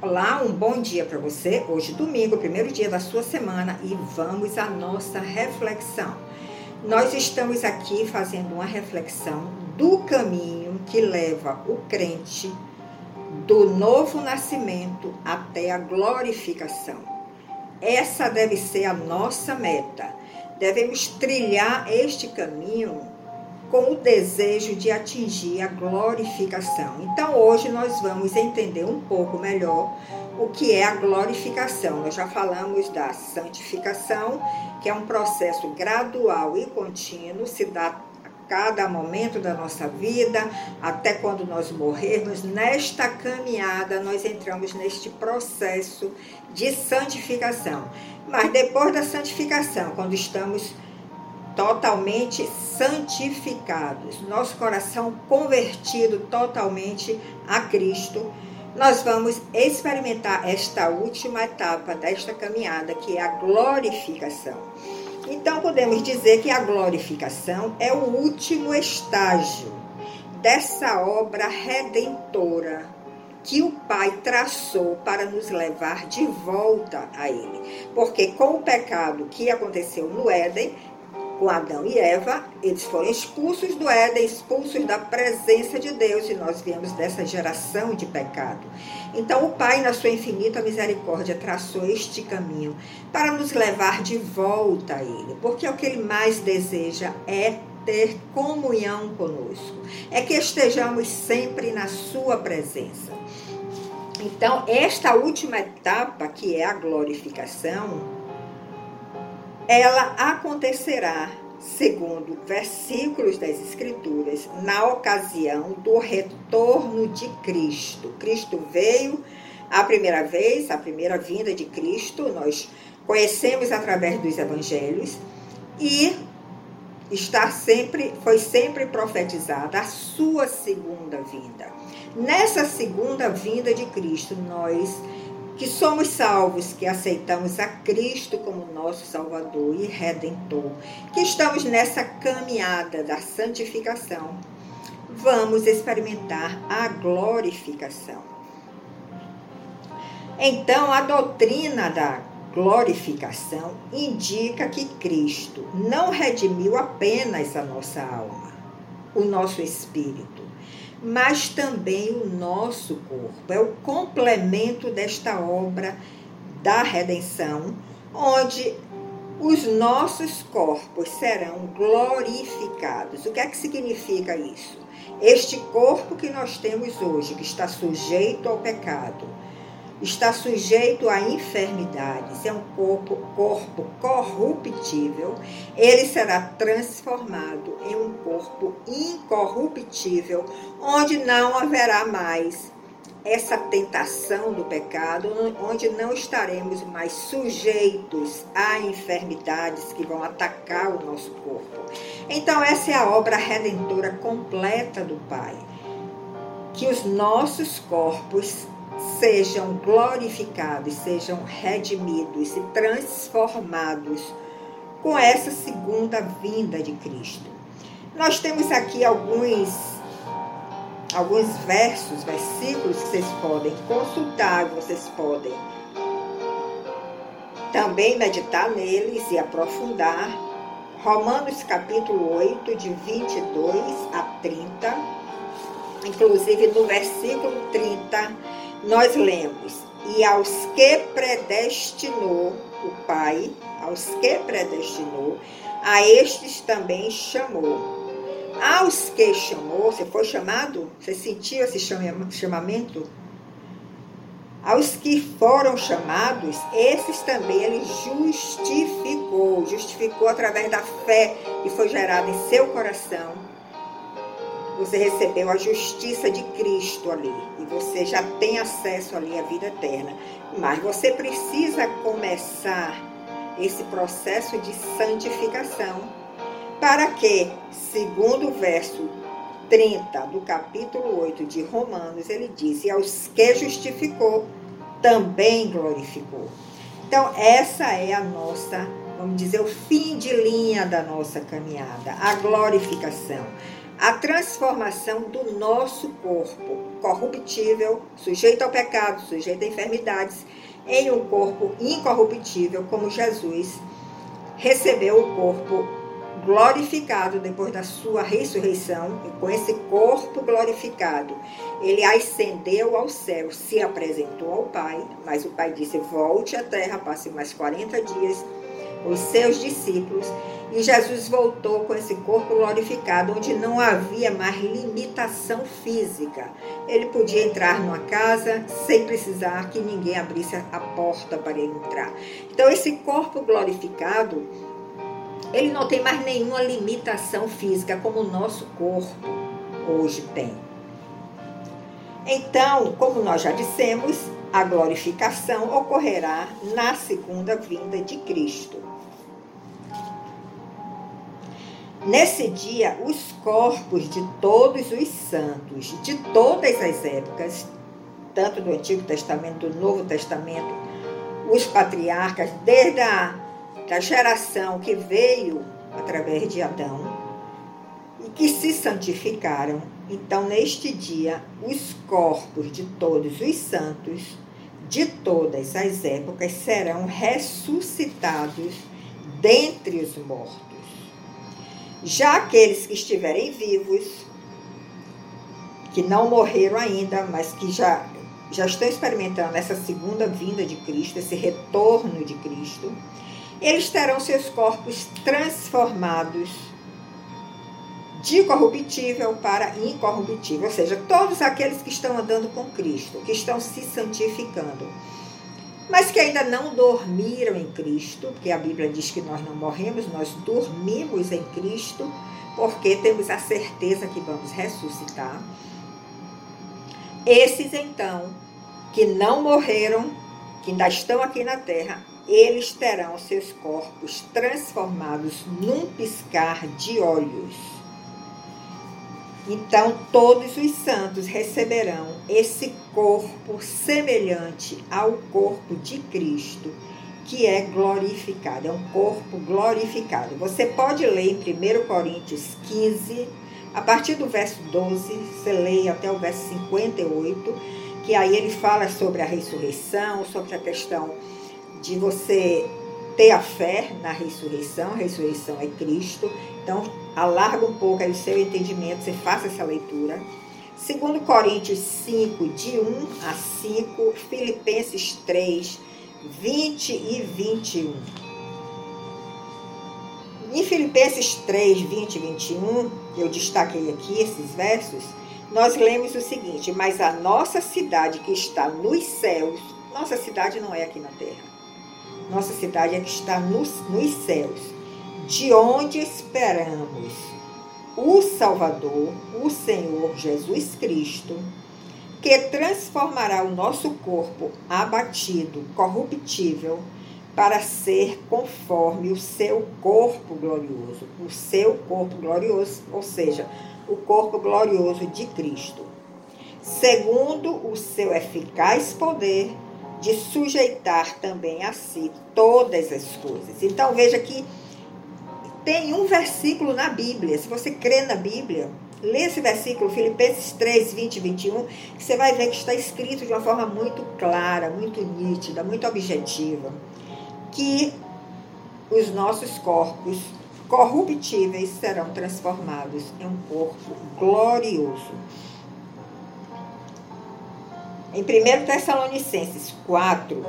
Olá, um bom dia para você. Hoje, domingo, primeiro dia da sua semana, e vamos à nossa reflexão. Nós estamos aqui fazendo uma reflexão do caminho que leva o crente do novo nascimento até a glorificação. Essa deve ser a nossa meta. Devemos trilhar este caminho com o desejo de atingir a glorificação. Então, hoje nós vamos entender um pouco melhor o que é a glorificação. Nós já falamos da santificação, que é um processo gradual e contínuo, se dá a cada momento da nossa vida, até quando nós morrermos. Nesta caminhada, nós entramos neste processo de santificação. Mas depois da santificação, quando estamos totalmente santificados, nosso coração convertido totalmente a Cristo, nós vamos experimentar esta última etapa desta caminhada, que é a glorificação. Então, podemos dizer que a glorificação é o último estágio dessa obra redentora que o Pai traçou para nos levar de volta a Ele. Porque com o pecado que aconteceu no Éden, com Adão e Eva, eles foram expulsos do Éden, expulsos da presença de Deus, e nós viemos dessa geração de pecado. Então, o Pai, na sua infinita misericórdia, traçou este caminho para nos levar de volta a Ele, porque o que Ele mais deseja é ter comunhão conosco, é que estejamos sempre na Sua presença. Então, esta última etapa, que é a glorificação, ela acontecerá, segundo versículos das Escrituras, na ocasião do retorno de Cristo. Cristo veio a primeira vez, a primeira vinda de Cristo, nós conhecemos através dos evangelhos e está sempre foi sempre profetizada a sua segunda vinda. Nessa segunda vinda de Cristo, nós que somos salvos, que aceitamos a Cristo como nosso Salvador e Redentor, que estamos nessa caminhada da santificação, vamos experimentar a glorificação. Então, a doutrina da glorificação indica que Cristo não redimiu apenas a nossa alma, o nosso espírito, mas também o nosso corpo. É o complemento desta obra da redenção, onde os nossos corpos serão glorificados. O que é que significa isso? Este corpo que nós temos hoje, que está sujeito ao pecado, está sujeito a enfermidades, é um corpo, corpo corruptível, ele será transformado em um corpo incorruptível, onde não haverá mais essa tentação do pecado, onde não estaremos mais sujeitos a enfermidades que vão atacar o nosso corpo. Então, essa é a obra redentora completa do Pai. Que os nossos corpos sejam glorificados, sejam redimidos e transformados com essa segunda vinda de Cristo. Nós temos aqui alguns alguns versos, versículos que vocês podem consultar, vocês podem também meditar neles e aprofundar. Romanos capítulo 8, de 22 a 30. Inclusive no versículo 30 nós lemos: E aos que predestinou o Pai, aos que predestinou, a estes também chamou. Aos que chamou, você foi chamado? Você sentiu esse chamamento? Aos que foram chamados, esses também ele justificou, justificou através da fé que foi gerada em seu coração você recebeu a justiça de Cristo ali e você já tem acesso ali à vida eterna. Mas você precisa começar esse processo de santificação para que, segundo o verso 30 do capítulo 8 de Romanos, ele diz: E aos que justificou, também glorificou. Então, essa é a nossa, vamos dizer, o fim de linha da nossa caminhada, a glorificação a transformação do nosso corpo corruptível, sujeito ao pecado, sujeito a enfermidades, em um corpo incorruptível, como Jesus recebeu o corpo glorificado depois da sua ressurreição, e com esse corpo glorificado, ele ascendeu ao céu, se apresentou ao Pai, mas o Pai disse: Volte à terra, passe mais 40 dias os seus discípulos, e Jesus voltou com esse corpo glorificado, onde não havia mais limitação física. Ele podia entrar numa casa sem precisar que ninguém abrisse a porta para ele entrar. Então, esse corpo glorificado ele não tem mais nenhuma limitação física como o nosso corpo hoje tem. Então, como nós já dissemos, a glorificação ocorrerá na segunda vinda de Cristo. Nesse dia, os corpos de todos os santos, de todas as épocas, tanto do Antigo Testamento, do Novo Testamento, os patriarcas, desde a da geração que veio através de Adão e que se santificaram. Então, neste dia, os corpos de todos os santos, de todas as épocas, serão ressuscitados dentre os mortos. Já aqueles que estiverem vivos, que não morreram ainda, mas que já, já estão experimentando essa segunda vinda de Cristo, esse retorno de Cristo, eles terão seus corpos transformados de corruptível para incorruptível, ou seja, todos aqueles que estão andando com Cristo, que estão se santificando, mas que ainda não dormiram em Cristo, porque a Bíblia diz que nós não morremos, nós dormimos em Cristo, porque temos a certeza que vamos ressuscitar. Esses então, que não morreram, que ainda estão aqui na terra, eles terão seus corpos transformados num piscar de olhos. Então, todos os santos receberão esse corpo semelhante ao corpo de Cristo, que é glorificado, é um corpo glorificado. Você pode ler em 1 Coríntios 15, a partir do verso 12, você lê até o verso 58, que aí ele fala sobre a ressurreição, sobre a questão de você ter a fé na ressurreição, a ressurreição é Cristo. Então, alarga um pouco aí o seu entendimento, você faça essa leitura. Segundo Coríntios 5, de 1 a 5, Filipenses 3, 20 e 21. Em Filipenses 3, 20 e 21, eu destaquei aqui esses versos, nós lemos o seguinte: Mas a nossa cidade que está nos céus, nossa cidade não é aqui na terra nossa cidade é que está nos, nos céus, de onde esperamos o Salvador, o Senhor Jesus Cristo, que transformará o nosso corpo abatido, corruptível, para ser conforme o seu corpo glorioso, o seu corpo glorioso, ou seja, o corpo glorioso de Cristo, segundo o seu eficaz poder de sujeitar também a si todas as coisas. Então veja que tem um versículo na Bíblia, se você crê na Bíblia, lê esse versículo, Filipenses 3, 20 e 21, que você vai ver que está escrito de uma forma muito clara, muito nítida, muito objetiva, que os nossos corpos corruptíveis serão transformados em um corpo glorioso. Em 1 Tessalonicenses 4,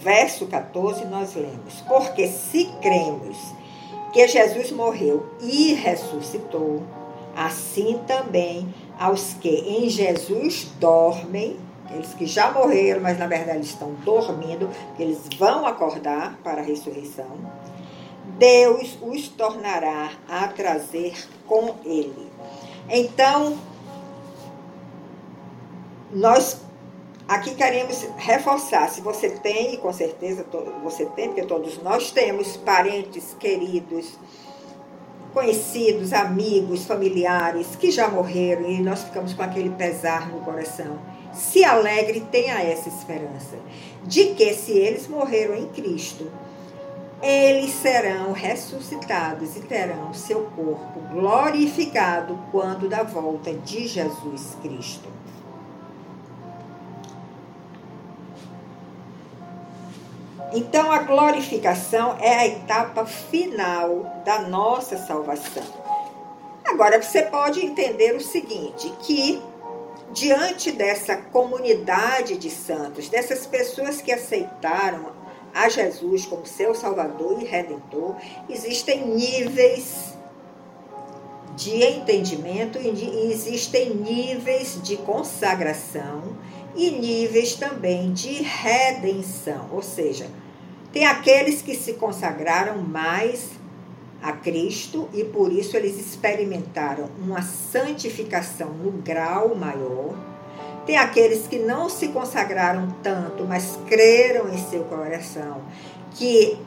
verso 14, nós lemos: Porque se cremos que Jesus morreu e ressuscitou, assim também aos que em Jesus dormem, eles que já morreram, mas na verdade estão dormindo, eles vão acordar para a ressurreição, Deus os tornará a trazer com ele. Então, nós aqui queremos reforçar, se você tem, e com certeza você tem, porque todos nós temos parentes queridos, conhecidos, amigos, familiares que já morreram e nós ficamos com aquele pesar no coração. Se alegre, tenha essa esperança de que se eles morreram em Cristo, eles serão ressuscitados e terão seu corpo glorificado quando da volta de Jesus Cristo. Então, a glorificação é a etapa final da nossa salvação. Agora, você pode entender o seguinte: que diante dessa comunidade de santos, dessas pessoas que aceitaram a Jesus como seu Salvador e Redentor, existem níveis de entendimento e existem níveis de consagração e níveis também de redenção. Ou seja, tem aqueles que se consagraram mais a Cristo e por isso eles experimentaram uma santificação no grau maior tem aqueles que não se consagraram tanto, mas creram em seu coração que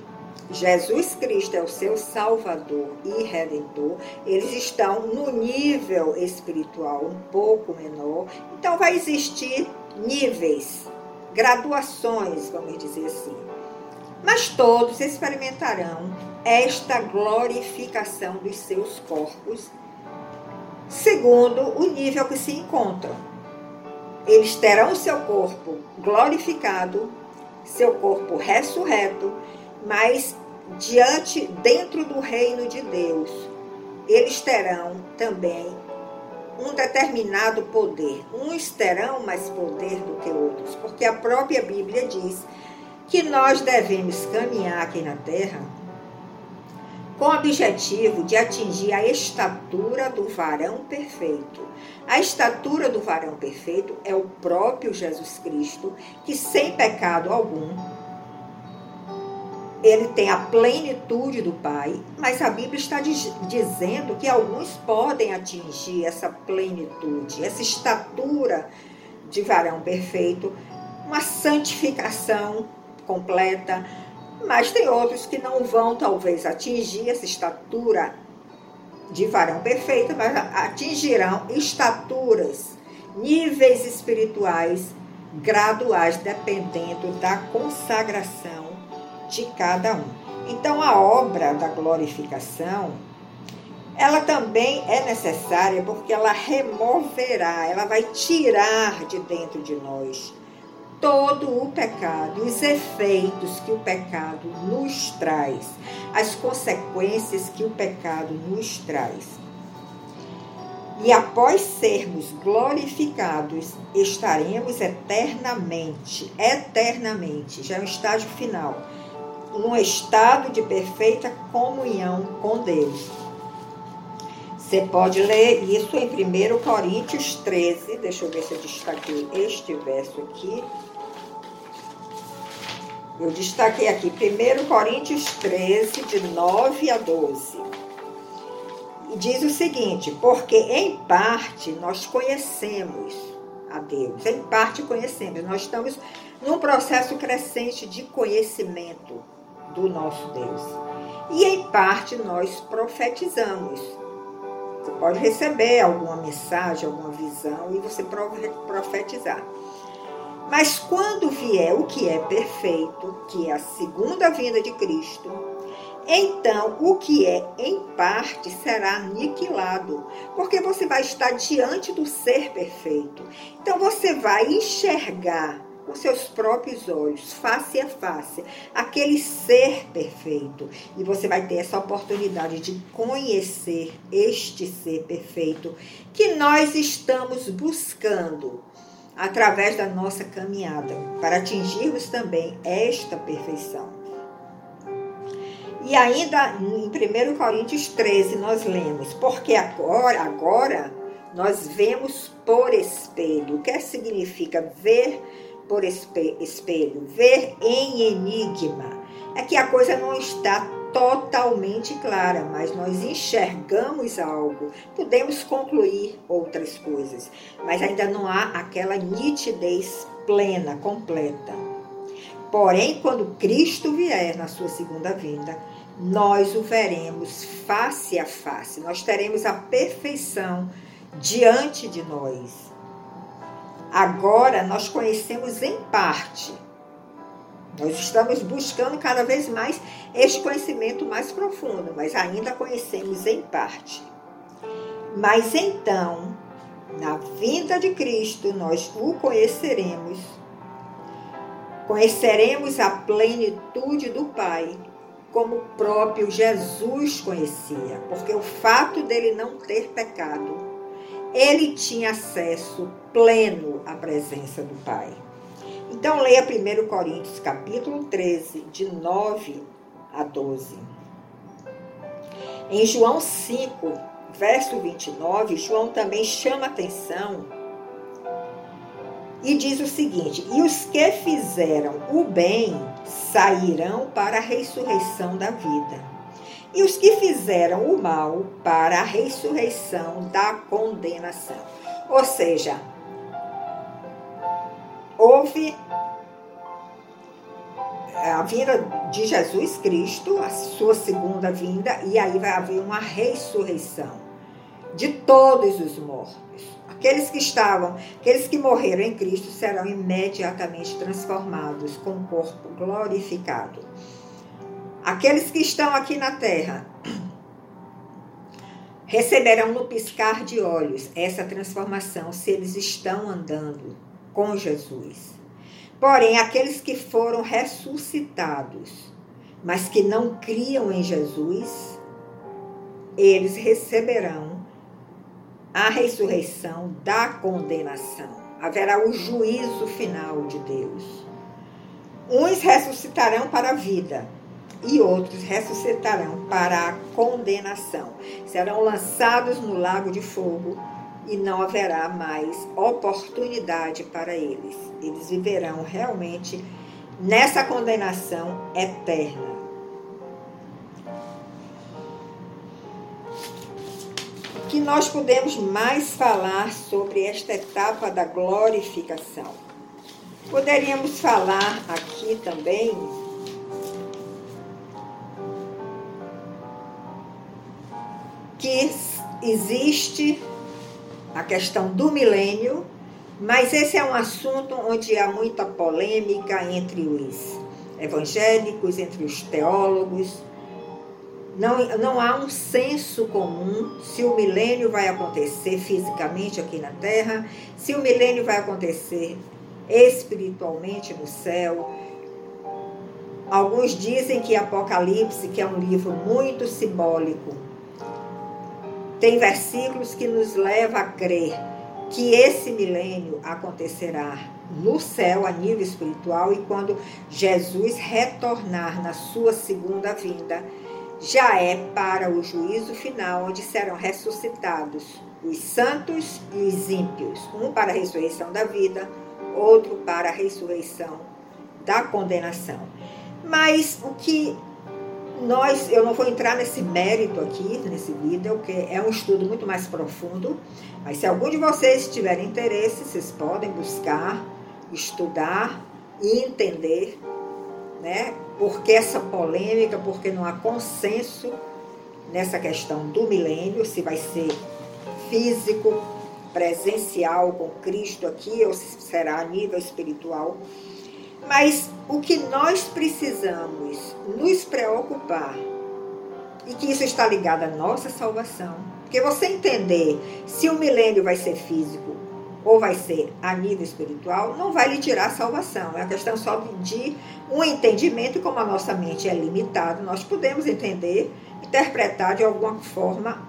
Jesus Cristo é o seu Salvador e Redentor, eles estão no nível espiritual um pouco menor. Então, vai existir níveis, graduações, vamos dizer assim. Mas todos experimentarão esta glorificação dos seus corpos, segundo o nível que se encontram eles terão seu corpo glorificado, seu corpo ressurreto, mas diante, dentro do reino de Deus, eles terão também um determinado poder. Uns terão mais poder do que outros, porque a própria Bíblia diz que nós devemos caminhar aqui na terra com o objetivo de atingir a estatura do varão perfeito. A estatura do varão perfeito é o próprio Jesus Cristo, que sem pecado algum, ele tem a plenitude do Pai, mas a Bíblia está dizendo que alguns podem atingir essa plenitude, essa estatura de varão perfeito, uma santificação completa, mas tem outros que não vão talvez atingir essa estatura de varão perfeita, mas atingirão estaturas, níveis espirituais graduais, dependendo da consagração de cada um. Então, a obra da glorificação, ela também é necessária porque ela removerá, ela vai tirar de dentro de nós todo o pecado, os efeitos que o pecado nos traz, as consequências que o pecado nos traz. E após sermos glorificados, estaremos eternamente, eternamente, já é um estágio final, num estado de perfeita comunhão com Deus. Você pode ler isso em 1 Coríntios 13, deixa eu ver se eu destaquei este verso aqui. Eu destaquei aqui 1 Coríntios 13, de 9 a 12. E diz o seguinte: Porque em parte nós conhecemos a Deus, em parte conhecemos, nós estamos num processo crescente de conhecimento do nosso Deus. E em parte nós profetizamos. Você pode receber alguma mensagem, alguma visão e você profetizar. Mas quando vier o que é perfeito, que é a segunda vinda de Cristo, então o que é em parte será aniquilado, porque você vai estar diante do ser perfeito. Então você vai enxergar com seus próprios olhos, face a face, aquele ser perfeito. E você vai ter essa oportunidade de conhecer este ser perfeito que nós estamos buscando através da nossa caminhada, para atingirmos também esta perfeição. E ainda em 1 Coríntios 13 nós lemos, porque agora, agora nós vemos por espelho. O que significa ver por espelho? Ver em enigma. É que a coisa não está totalmente clara, mas nós enxergamos algo, podemos concluir outras coisas, mas ainda não há aquela nitidez plena, completa. Porém, quando Cristo vier na sua segunda vinda, nós o veremos face a face, nós teremos a perfeição diante de nós. Agora nós conhecemos em parte, Nós estamos buscando cada vez mais este conhecimento mais profundo, mas ainda conhecemos em parte. Mas então, na vinda de Cristo, nós o conheceremos. Conheceremos a plenitude do Pai, como o próprio Jesus conhecia, porque o fato dele não ter pecado, ele tinha acesso pleno à presença do Pai. Então leia 1 Coríntios capítulo 13, de 9 a 12. Em João 5, verso 29, João também chama atenção e diz o seguinte: E os que fizeram o bem sairão para a ressurreição da vida. E os que fizeram o mal para a ressurreição da condenação. Ou seja, houve a vinda de Jesus Cristo, a sua segunda vinda, e aí vai haver uma ressurreição de todos os mortos. Aqueles que estavam, aqueles que morreram em Cristo serão imediatamente transformados com o corpo glorificado. Aqueles que estão aqui na terra receberão no piscar de olhos essa transformação se eles estão andando com Jesus. Porém, aqueles que foram ressuscitados, mas que não criam em Jesus, eles receberão a ressurreição da condenação. Haverá o juízo final de Deus. Uns ressuscitarão para a vida e outros ressuscitarão para a condenação. Serão lançados no lago de fogo e não haverá mais oportunidade para eles. Eles viverão realmente nessa condenação eterna. que nós podemos mais falar sobre esta etapa da glorificação? Poderíamos falar aqui também que existe a questão do milênio, mas esse é um assunto onde há muita polêmica entre os evangélicos, entre os teólogos, não, não há um senso comum se o milênio vai acontecer fisicamente aqui na Terra, se o milênio vai acontecer espiritualmente no céu. Alguns dizem que Apocalipse, que é um livro muito simbólico, tem versículos que nos levam a crer que esse milênio acontecerá no céu a nível espiritual e quando Jesus retornar na sua segunda vinda já é para o juízo final, onde serão ressuscitados os santos e os ímpios, um para a ressurreição da vida, outro para a ressurreição da condenação. Mas o que nós, eu não vou entrar nesse mérito aqui, nesse vídeo, porque é um estudo muito mais profundo, mas se algum de vocês tiver interesse, vocês podem buscar, estudar e entender, né, por que essa polêmica? Porque não há consenso nessa questão do milênio, se vai ser físico, presencial com Cristo aqui, ou se será a nível espiritual. Mas o que nós precisamos nos preocupar, e que isso está ligado à nossa salvação, porque você entender se o milênio vai ser físico ou vai ser a nível espiritual, não vai lhe tirar a salvação. É a questão só de um entendimento, como a nossa mente é limitada, nós podemos entender, interpretar de alguma forma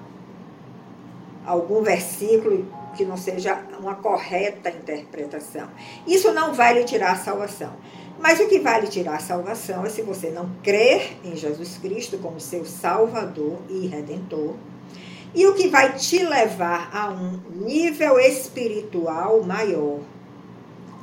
algum versículo que não seja uma correta interpretação. Isso não vai lhe tirar a salvação. Mas o que vai lhe tirar a salvação é se você não crer em Jesus Cristo como seu Salvador e Redentor e o que vai te levar a um nível espiritual maior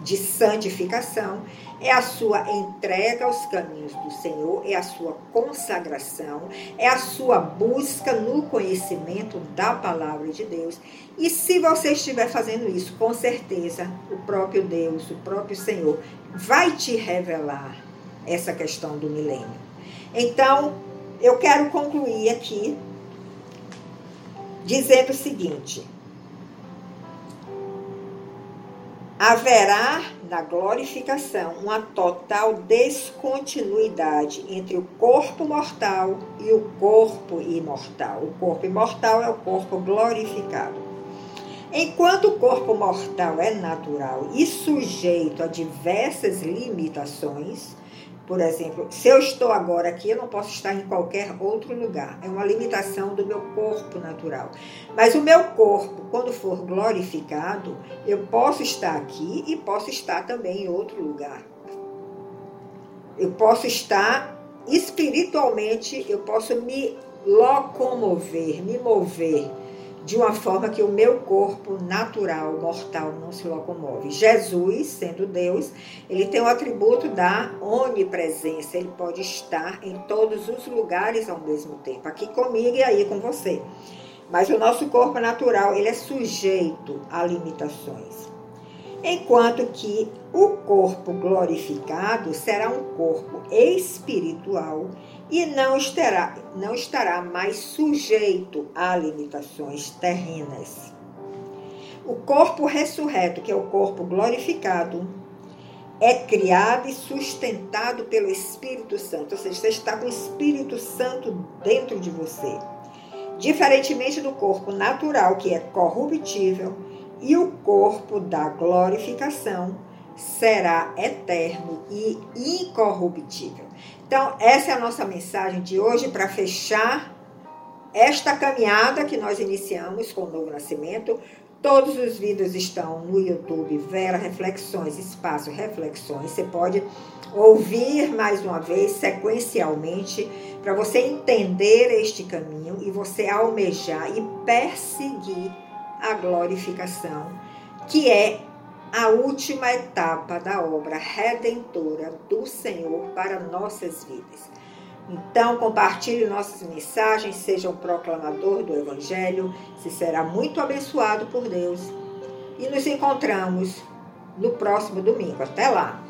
de santificação é a sua entrega aos caminhos do Senhor, é a sua consagração, é a sua busca no conhecimento da palavra de Deus. E se você estiver fazendo isso, com certeza o próprio Deus, o próprio Senhor, vai te revelar essa questão do milênio. Então, eu quero concluir aqui dizendo o seguinte: haverá na glorificação uma total descontinuidade entre o corpo mortal e o corpo imortal. O corpo imortal é o corpo glorificado. Enquanto o corpo mortal é natural e sujeito a diversas limitações, por exemplo, se eu estou agora aqui, eu não posso estar em qualquer outro lugar. É uma limitação do meu corpo natural. Mas o meu corpo, quando for glorificado, eu posso estar aqui e posso estar também em outro lugar. Eu posso estar espiritualmente, eu posso me locomover, me mover de uma forma que o meu corpo natural, mortal, não se locomove. Jesus, sendo Deus, ele tem o atributo da onipresença, ele pode estar em todos os lugares ao mesmo tempo, aqui comigo e aí com você. Mas o nosso corpo natural, ele é sujeito a limitações. Enquanto que o corpo glorificado será um corpo espiritual e não estará, não estará mais sujeito a limitações terrenas. O corpo ressurreto, que é o corpo glorificado, é criado e sustentado pelo Espírito Santo, ou seja, você está com o Espírito Santo dentro de você. Diferentemente do corpo natural, que é corruptível, e o corpo da glorificação será eterno e incorruptível. Então, essa é a nossa mensagem de hoje para fechar esta caminhada que nós iniciamos com o novo nascimento. Todos os vídeos estão no YouTube, Vera Reflexões, Espaço Reflexões. Você pode ouvir mais uma vez sequencialmente para você entender este caminho e você almejar e perseguir a glorificação, que é a última etapa da obra redentora do Senhor para nossas vidas. Então, compartilhe nossas mensagens, seja um proclamador do Evangelho, se será muito abençoado por Deus. E nos encontramos no próximo domingo. Até lá!